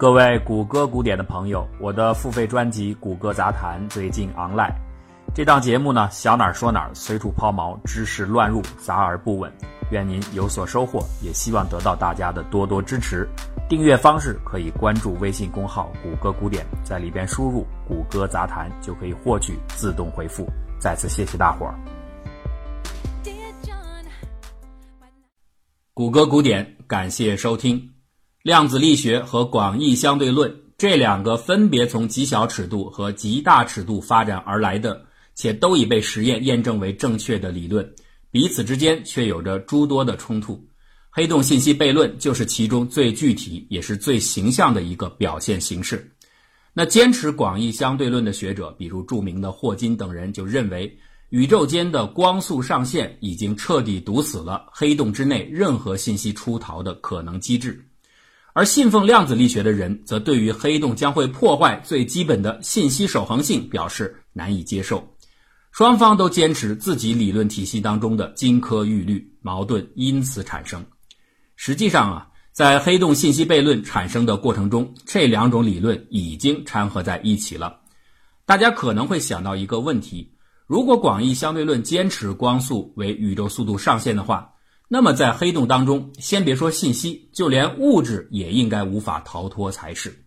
各位谷歌古典的朋友，我的付费专辑《谷歌杂谈》最近 online。这档节目呢，想哪儿说哪儿，随处抛锚，知识乱入，杂而不稳。愿您有所收获，也希望得到大家的多多支持。订阅方式可以关注微信公号“谷歌古典”，在里边输入“谷歌杂谈”就可以获取自动回复。再次谢谢大伙儿。谷歌古典，感谢收听。量子力学和广义相对论这两个分别从极小尺度和极大尺度发展而来的，且都已被实验验证为正确的理论，彼此之间却有着诸多的冲突。黑洞信息悖论就是其中最具体也是最形象的一个表现形式。那坚持广义相对论的学者，比如著名的霍金等人，就认为宇宙间的光速上限已经彻底堵死了黑洞之内任何信息出逃的可能机制。而信奉量子力学的人，则对于黑洞将会破坏最基本的信息守恒性表示难以接受。双方都坚持自己理论体系当中的金科玉律，矛盾因此产生。实际上啊，在黑洞信息悖论产生的过程中，这两种理论已经掺和在一起了。大家可能会想到一个问题：如果广义相对论坚持光速为宇宙速度上限的话，那么，在黑洞当中，先别说信息，就连物质也应该无法逃脱才是。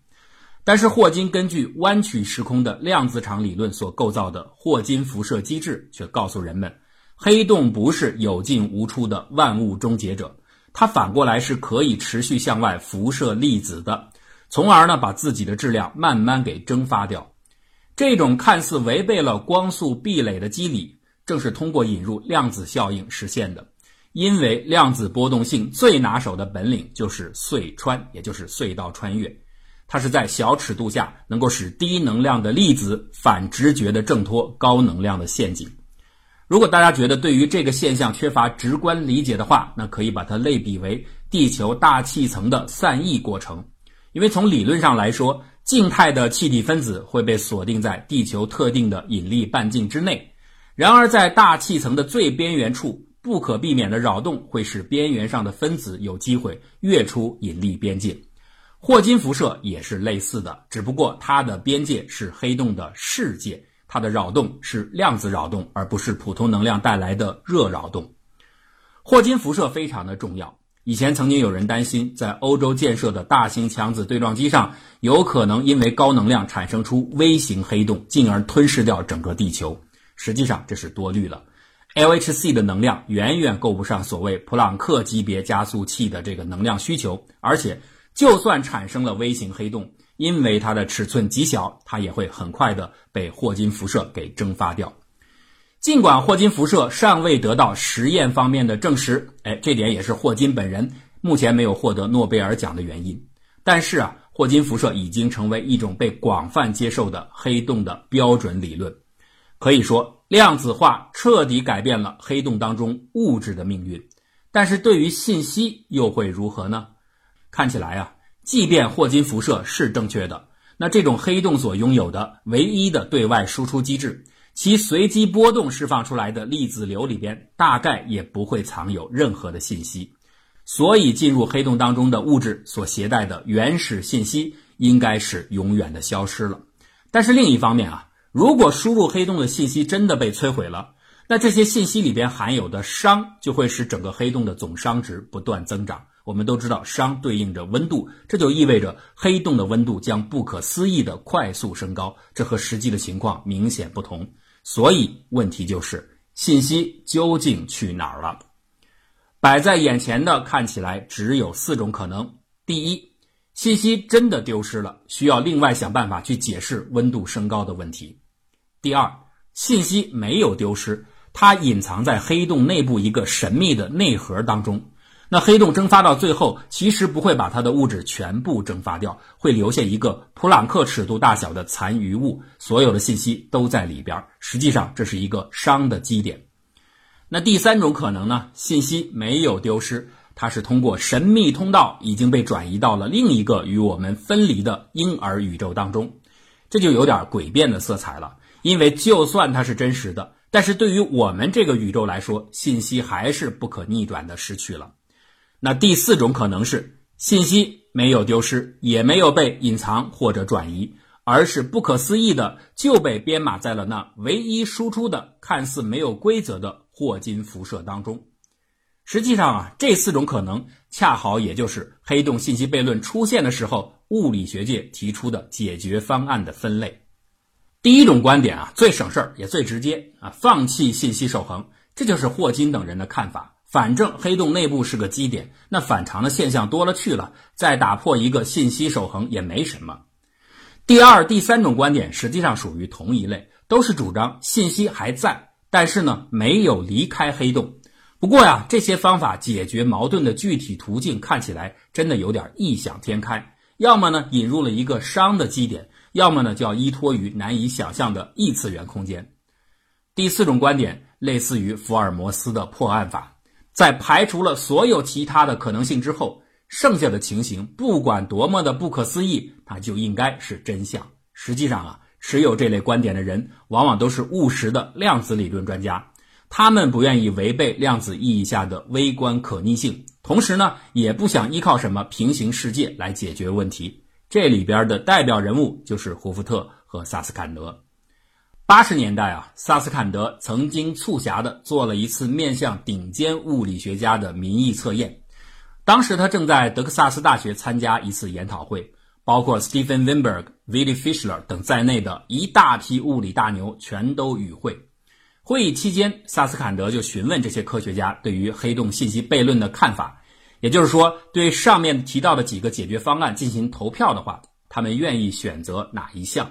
但是，霍金根据弯曲时空的量子场理论所构造的霍金辐射机制，却告诉人们，黑洞不是有进无出的万物终结者，它反过来是可以持续向外辐射粒子的，从而呢把自己的质量慢慢给蒸发掉。这种看似违背了光速壁垒的机理，正是通过引入量子效应实现的。因为量子波动性最拿手的本领就是隧穿，也就是隧道穿越，它是在小尺度下能够使低能量的粒子反直觉的挣脱高能量的陷阱。如果大家觉得对于这个现象缺乏直观理解的话，那可以把它类比为地球大气层的散逸过程。因为从理论上来说，静态的气体分子会被锁定在地球特定的引力半径之内，然而在大气层的最边缘处。不可避免的扰动会使边缘上的分子有机会跃出引力边界，霍金辐射也是类似的，只不过它的边界是黑洞的世界，它的扰动是量子扰动，而不是普通能量带来的热扰动。霍金辐射非常的重要，以前曾经有人担心，在欧洲建设的大型强子对撞机上，有可能因为高能量产生出微型黑洞，进而吞噬掉整个地球。实际上这是多虑了。LHC 的能量远远够不上所谓普朗克级别加速器的这个能量需求，而且就算产生了微型黑洞，因为它的尺寸极小，它也会很快的被霍金辐射给蒸发掉。尽管霍金辐射尚未得到实验方面的证实，哎，这点也是霍金本人目前没有获得诺贝尔奖的原因。但是啊，霍金辐射已经成为一种被广泛接受的黑洞的标准理论，可以说。量子化彻底改变了黑洞当中物质的命运，但是对于信息又会如何呢？看起来啊，即便霍金辐射是正确的，那这种黑洞所拥有的唯一的对外输出机制，其随机波动释放出来的粒子流里边，大概也不会藏有任何的信息，所以进入黑洞当中的物质所携带的原始信息，应该是永远的消失了。但是另一方面啊。如果输入黑洞的信息真的被摧毁了，那这些信息里边含有的熵就会使整个黑洞的总熵值不断增长。我们都知道熵对应着温度，这就意味着黑洞的温度将不可思议的快速升高，这和实际的情况明显不同。所以问题就是信息究竟去哪儿了？摆在眼前的看起来只有四种可能：第一，信息真的丢失了，需要另外想办法去解释温度升高的问题。第二，信息没有丢失，它隐藏在黑洞内部一个神秘的内核当中。那黑洞蒸发到最后，其实不会把它的物质全部蒸发掉，会留下一个普朗克尺度大小的残余物，所有的信息都在里边。实际上，这是一个熵的基点。那第三种可能呢？信息没有丢失，它是通过神秘通道已经被转移到了另一个与我们分离的婴儿宇宙当中，这就有点诡辩的色彩了。因为就算它是真实的，但是对于我们这个宇宙来说，信息还是不可逆转的失去了。那第四种可能是信息没有丢失，也没有被隐藏或者转移，而是不可思议的就被编码在了那唯一输出的看似没有规则的霍金辐射当中。实际上啊，这四种可能恰好也就是黑洞信息悖论出现的时候，物理学界提出的解决方案的分类。第一种观点啊，最省事儿也最直接啊，放弃信息守恒，这就是霍金等人的看法。反正黑洞内部是个基点，那反常的现象多了去了，再打破一个信息守恒也没什么。第二、第三种观点实际上属于同一类，都是主张信息还在，但是呢没有离开黑洞。不过呀，这些方法解决矛盾的具体途径看起来真的有点异想天开。要么呢引入了一个熵的基点，要么呢就要依托于难以想象的异次元空间。第四种观点类似于福尔摩斯的破案法，在排除了所有其他的可能性之后，剩下的情形不管多么的不可思议，它就应该是真相。实际上啊，持有这类观点的人往往都是务实的量子理论专家。他们不愿意违背量子意义下的微观可逆性，同时呢，也不想依靠什么平行世界来解决问题。这里边的代表人物就是胡福特和萨斯坎德。八十年代啊，萨斯坎德曾经促狭的做了一次面向顶尖物理学家的民意测验。当时他正在德克萨斯大学参加一次研讨会，包括 Stephen Weinberg、Willy Fishler 等在内的一大批物理大牛全都与会。会议期间，萨斯坎德就询问这些科学家对于黑洞信息悖论的看法，也就是说，对上面提到的几个解决方案进行投票的话，他们愿意选择哪一项？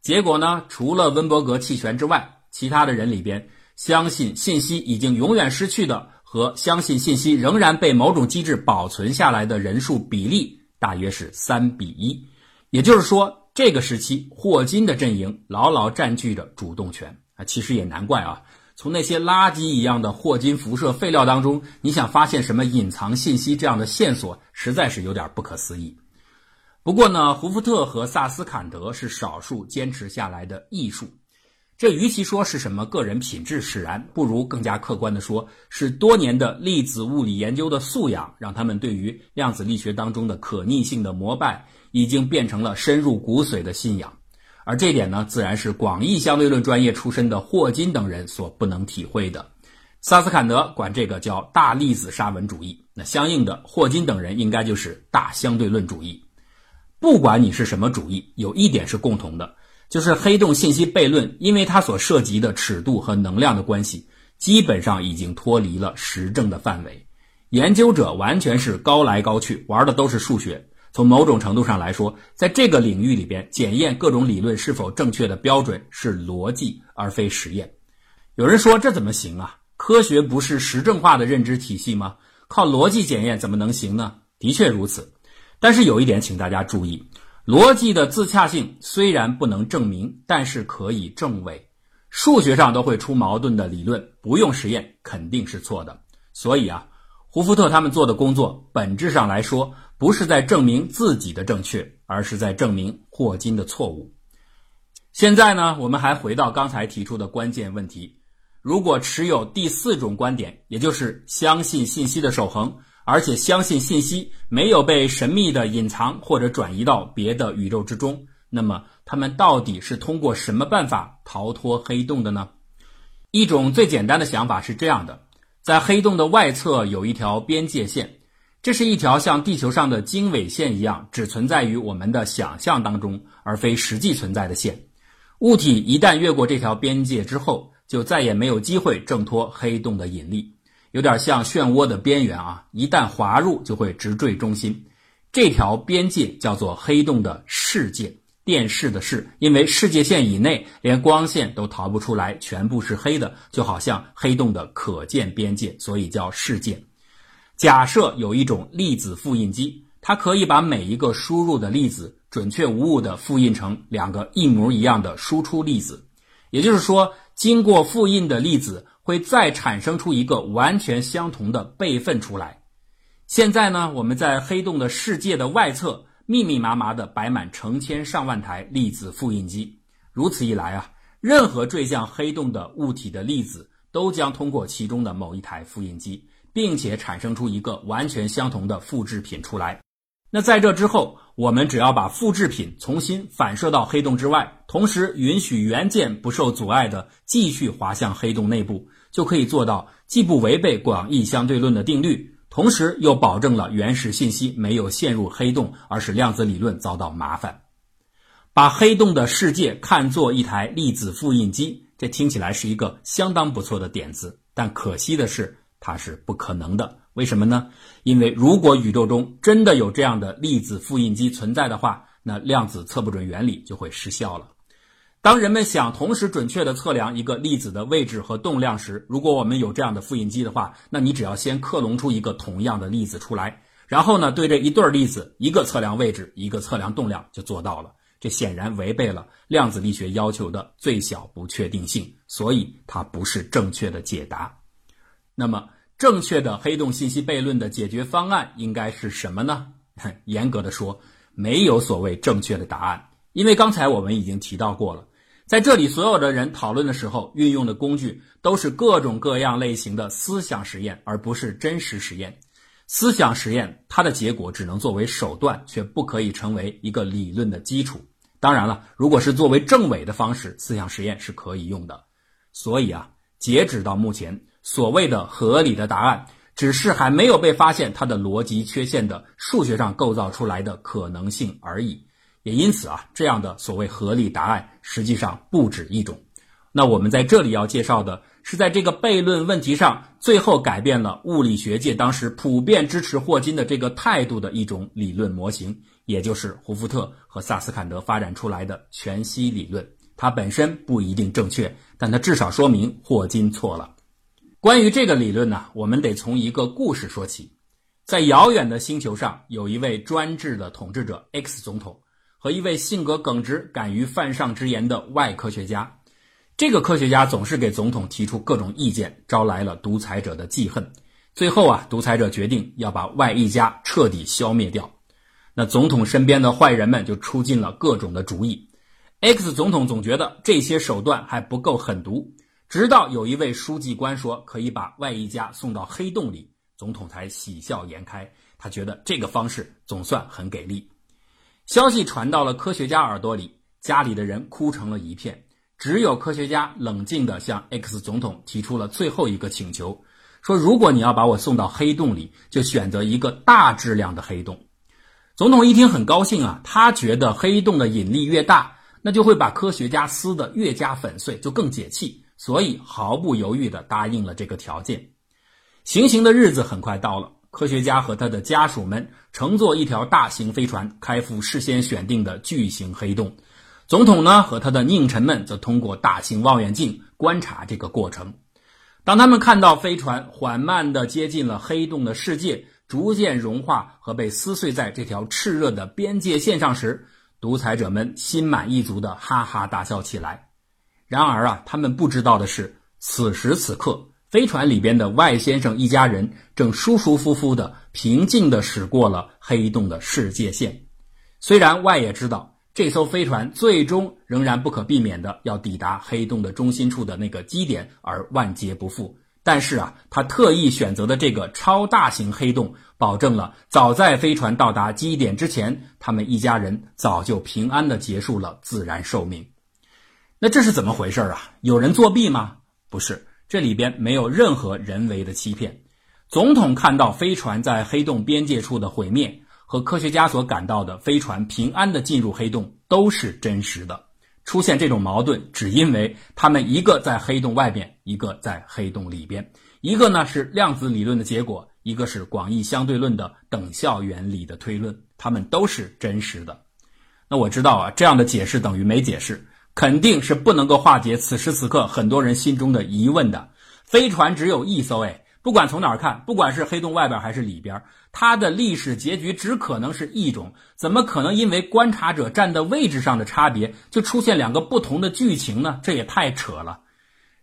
结果呢？除了温伯格弃权之外，其他的人里边，相信信息已经永远失去的和相信信息仍然被某种机制保存下来的人数比例大约是三比一，也就是说，这个时期霍金的阵营牢牢占据着主动权啊。其实也难怪啊，从那些垃圾一样的霍金辐射废料当中，你想发现什么隐藏信息这样的线索，实在是有点不可思议。不过呢，胡福特和萨斯坎德是少数坚持下来的艺术。这与其说是什么个人品质使然，不如更加客观的说，是多年的粒子物理研究的素养，让他们对于量子力学当中的可逆性的膜拜，已经变成了深入骨髓的信仰。而这点呢，自然是广义相对论专业出身的霍金等人所不能体会的。萨斯坎德管这个叫大粒子沙文主义，那相应的霍金等人应该就是大相对论主义。不管你是什么主义，有一点是共同的，就是黑洞信息悖论，因为它所涉及的尺度和能量的关系，基本上已经脱离了实证的范围。研究者完全是高来高去，玩的都是数学。从某种程度上来说，在这个领域里边，检验各种理论是否正确的标准是逻辑而非实验。有人说这怎么行啊？科学不是实证化的认知体系吗？靠逻辑检验怎么能行呢？的确如此，但是有一点，请大家注意：逻辑的自洽性虽然不能证明，但是可以证伪。数学上都会出矛盾的理论，不用实验肯定是错的。所以啊，胡福特他们做的工作，本质上来说。不是在证明自己的正确，而是在证明霍金的错误。现在呢，我们还回到刚才提出的关键问题：如果持有第四种观点，也就是相信信息的守恒，而且相信信息没有被神秘的隐藏或者转移到别的宇宙之中，那么他们到底是通过什么办法逃脱黑洞的呢？一种最简单的想法是这样的：在黑洞的外侧有一条边界线。这是一条像地球上的经纬线一样，只存在于我们的想象当中，而非实际存在的线。物体一旦越过这条边界之后，就再也没有机会挣脱黑洞的引力，有点像漩涡的边缘啊！一旦滑入，就会直坠中心。这条边界叫做黑洞的世界，电视的视，因为世界线以内连光线都逃不出来，全部是黑的，就好像黑洞的可见边界，所以叫世界。假设有一种粒子复印机，它可以把每一个输入的粒子准确无误地复印成两个一模一样的输出粒子。也就是说，经过复印的粒子会再产生出一个完全相同的备份出来。现在呢，我们在黑洞的世界的外侧密密麻麻地摆满成千上万台粒子复印机。如此一来啊，任何坠向黑洞的物体的粒子都将通过其中的某一台复印机。并且产生出一个完全相同的复制品出来，那在这之后，我们只要把复制品重新反射到黑洞之外，同时允许元件不受阻碍的继续滑向黑洞内部，就可以做到既不违背广义相对论的定律，同时又保证了原始信息没有陷入黑洞，而使量子理论遭到麻烦。把黑洞的世界看作一台粒子复印机，这听起来是一个相当不错的点子，但可惜的是，它是不可能的。为什么呢？因为如果宇宙中真的有这样的粒子复印机存在的话，那量子测不准原理就会失效了。当人们想同时准确地测量一个粒子的位置和动量时，如果我们有这样的复印机的话，那你只要先克隆出一个同样的粒子出来，然后呢，对这一对粒子，一个测量位置，一个测量动量，就做到了。这显然违背了量子力学要求的最小不确定性，所以它不是正确的解答。那么，正确的黑洞信息悖论的解决方案应该是什么呢？严格的说，没有所谓正确的答案，因为刚才我们已经提到过了，在这里所有的人讨论的时候运用的工具都是各种各样类型的思想实验，而不是真实实验。思想实验它的结果只能作为手段，却不可以成为一个理论的基础。当然了，如果是作为证伪的方式，思想实验是可以用的。所以啊，截止到目前。所谓的合理的答案，只是还没有被发现它的逻辑缺陷的数学上构造出来的可能性而已。也因此啊，这样的所谓合理答案实际上不止一种。那我们在这里要介绍的是，在这个悖论问题上，最后改变了物理学界当时普遍支持霍金的这个态度的一种理论模型，也就是胡福特和萨斯坎德发展出来的全息理论。它本身不一定正确，但它至少说明霍金错了。关于这个理论呢，我们得从一个故事说起。在遥远的星球上，有一位专制的统治者 X 总统和一位性格耿直、敢于犯上之言的 Y 科学家。这个科学家总是给总统提出各种意见，招来了独裁者的记恨。最后啊，独裁者决定要把 Y 一家彻底消灭掉。那总统身边的坏人们就出尽了各种的主意。X 总统总觉得这些手段还不够狠毒。直到有一位书记官说可以把外一家送到黑洞里，总统才喜笑颜开。他觉得这个方式总算很给力。消息传到了科学家耳朵里，家里的人哭成了一片。只有科学家冷静地向 X 总统提出了最后一个请求，说：“如果你要把我送到黑洞里，就选择一个大质量的黑洞。”总统一听很高兴啊，他觉得黑洞的引力越大，那就会把科学家撕得越加粉碎，就更解气。所以毫不犹豫地答应了这个条件。行刑的日子很快到了，科学家和他的家属们乘坐一条大型飞船开赴事先选定的巨型黑洞。总统呢和他的佞臣们则通过大型望远镜观察这个过程。当他们看到飞船缓慢地接近了黑洞的世界，逐渐融化和被撕碎在这条炽热的边界线上时，独裁者们心满意足地哈哈大笑起来。然而啊，他们不知道的是，此时此刻，飞船里边的外先生一家人正舒舒服服的、平静的驶过了黑洞的世界线。虽然外也知道这艘飞船最终仍然不可避免的要抵达黑洞的中心处的那个基点而万劫不复，但是啊，他特意选择的这个超大型黑洞，保证了早在飞船到达基点之前，他们一家人早就平安的结束了自然寿命。那这是怎么回事啊？有人作弊吗？不是，这里边没有任何人为的欺骗。总统看到飞船在黑洞边界处的毁灭，和科学家所感到的飞船平安的进入黑洞都是真实的。出现这种矛盾，只因为他们一个在黑洞外边，一个在黑洞里边，一个呢是量子理论的结果，一个是广义相对论的等效原理的推论，它们都是真实的。那我知道啊，这样的解释等于没解释。肯定是不能够化解此时此刻很多人心中的疑问的。飞船只有一艘，哎，不管从哪儿看，不管是黑洞外边还是里边，它的历史结局只可能是一种。怎么可能因为观察者站的位置上的差别，就出现两个不同的剧情呢？这也太扯了。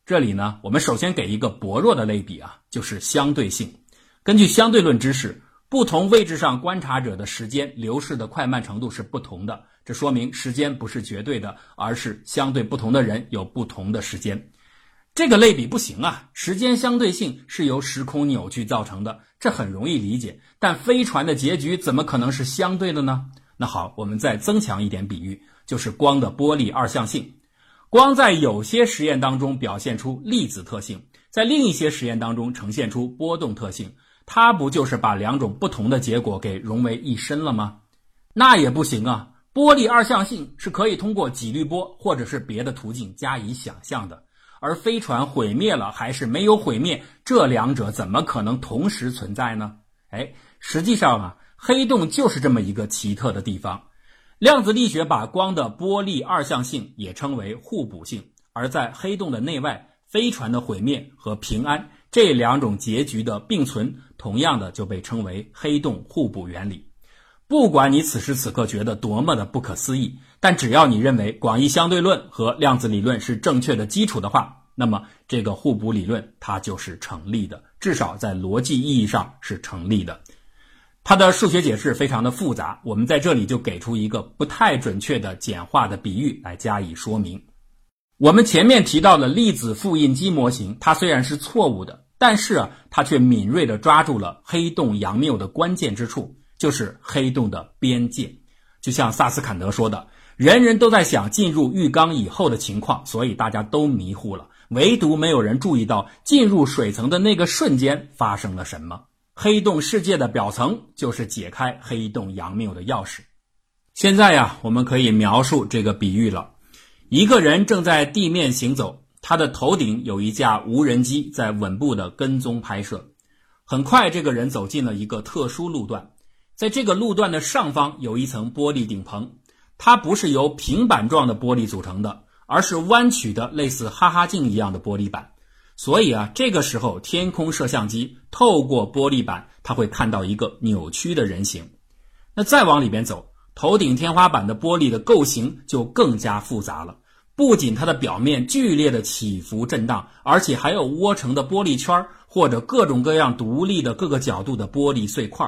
这里呢，我们首先给一个薄弱的类比啊，就是相对性。根据相对论知识。不同位置上观察者的时间流逝的快慢程度是不同的，这说明时间不是绝对的，而是相对不同的人有不同的时间。这个类比不行啊！时间相对性是由时空扭曲造成的，这很容易理解。但飞船的结局怎么可能是相对的呢？那好，我们再增强一点比喻，就是光的波粒二象性。光在有些实验当中表现出粒子特性，在另一些实验当中呈现出波动特性，它不就是把两种不同的结果给融为一身了吗？那也不行啊！波粒二象性是可以通过几率波或者是别的途径加以想象的，而飞船毁灭了还是没有毁灭，这两者怎么可能同时存在呢？哎，实际上啊，黑洞就是这么一个奇特的地方。量子力学把光的波粒二象性也称为互补性，而在黑洞的内外，飞船的毁灭和平安这两种结局的并存，同样的就被称为黑洞互补原理。不管你此时此刻觉得多么的不可思议，但只要你认为广义相对论和量子理论是正确的基础的话，那么这个互补理论它就是成立的，至少在逻辑意义上是成立的。它的数学解释非常的复杂，我们在这里就给出一个不太准确的简化的比喻来加以说明。我们前面提到的粒子复印机模型，它虽然是错误的，但是啊，它却敏锐地抓住了黑洞杨谬的关键之处，就是黑洞的边界。就像萨斯坎德说的：“人人都在想进入浴缸以后的情况，所以大家都迷糊了，唯独没有人注意到进入水层的那个瞬间发生了什么。”黑洞世界的表层就是解开黑洞杨谬的钥匙。现在呀，我们可以描述这个比喻了：一个人正在地面行走，他的头顶有一架无人机在稳步的跟踪拍摄。很快，这个人走进了一个特殊路段，在这个路段的上方有一层玻璃顶棚，它不是由平板状的玻璃组成的，而是弯曲的类似哈哈镜一样的玻璃板。所以啊，这个时候天空摄像机透过玻璃板，它会看到一个扭曲的人形。那再往里边走，头顶天花板的玻璃的构型就更加复杂了。不仅它的表面剧烈的起伏震荡，而且还有窝成的玻璃圈或者各种各样独立的各个角度的玻璃碎块。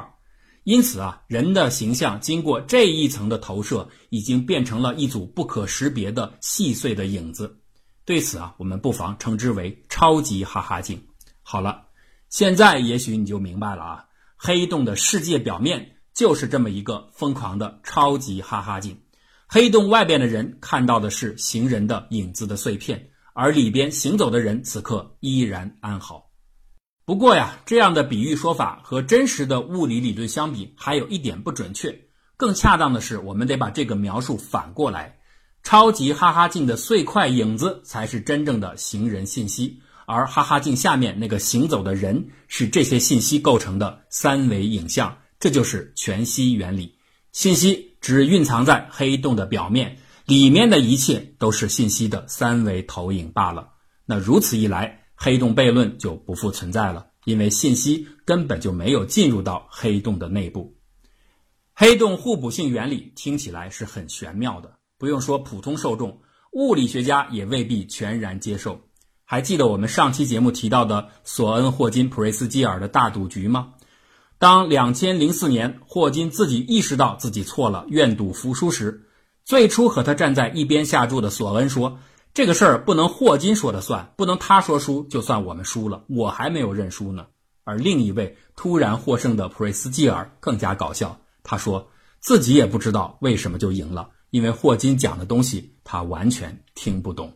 因此啊，人的形象经过这一层的投射，已经变成了一组不可识别的细碎的影子。对此啊，我们不妨称之为超级哈哈镜。好了，现在也许你就明白了啊，黑洞的世界表面就是这么一个疯狂的超级哈哈镜。黑洞外边的人看到的是行人的影子的碎片，而里边行走的人此刻依然安好。不过呀，这样的比喻说法和真实的物理理论相比，还有一点不准确。更恰当的是，我们得把这个描述反过来。超级哈哈镜的碎块影子才是真正的行人信息，而哈哈镜下面那个行走的人是这些信息构成的三维影像。这就是全息原理，信息只蕴藏在黑洞的表面，里面的一切都是信息的三维投影罢了。那如此一来，黑洞悖论就不复存在了，因为信息根本就没有进入到黑洞的内部。黑洞互补性原理听起来是很玄妙的。不用说，普通受众，物理学家也未必全然接受。还记得我们上期节目提到的索恩、霍金、普瑞斯基尔的大赌局吗？当两千零四年霍金自己意识到自己错了，愿赌服输时，最初和他站在一边下注的索恩说：“这个事儿不能霍金说了算，不能他说输就算我们输了，我还没有认输呢。”而另一位突然获胜的普瑞斯基尔更加搞笑，他说自己也不知道为什么就赢了。因为霍金讲的东西他完全听不懂。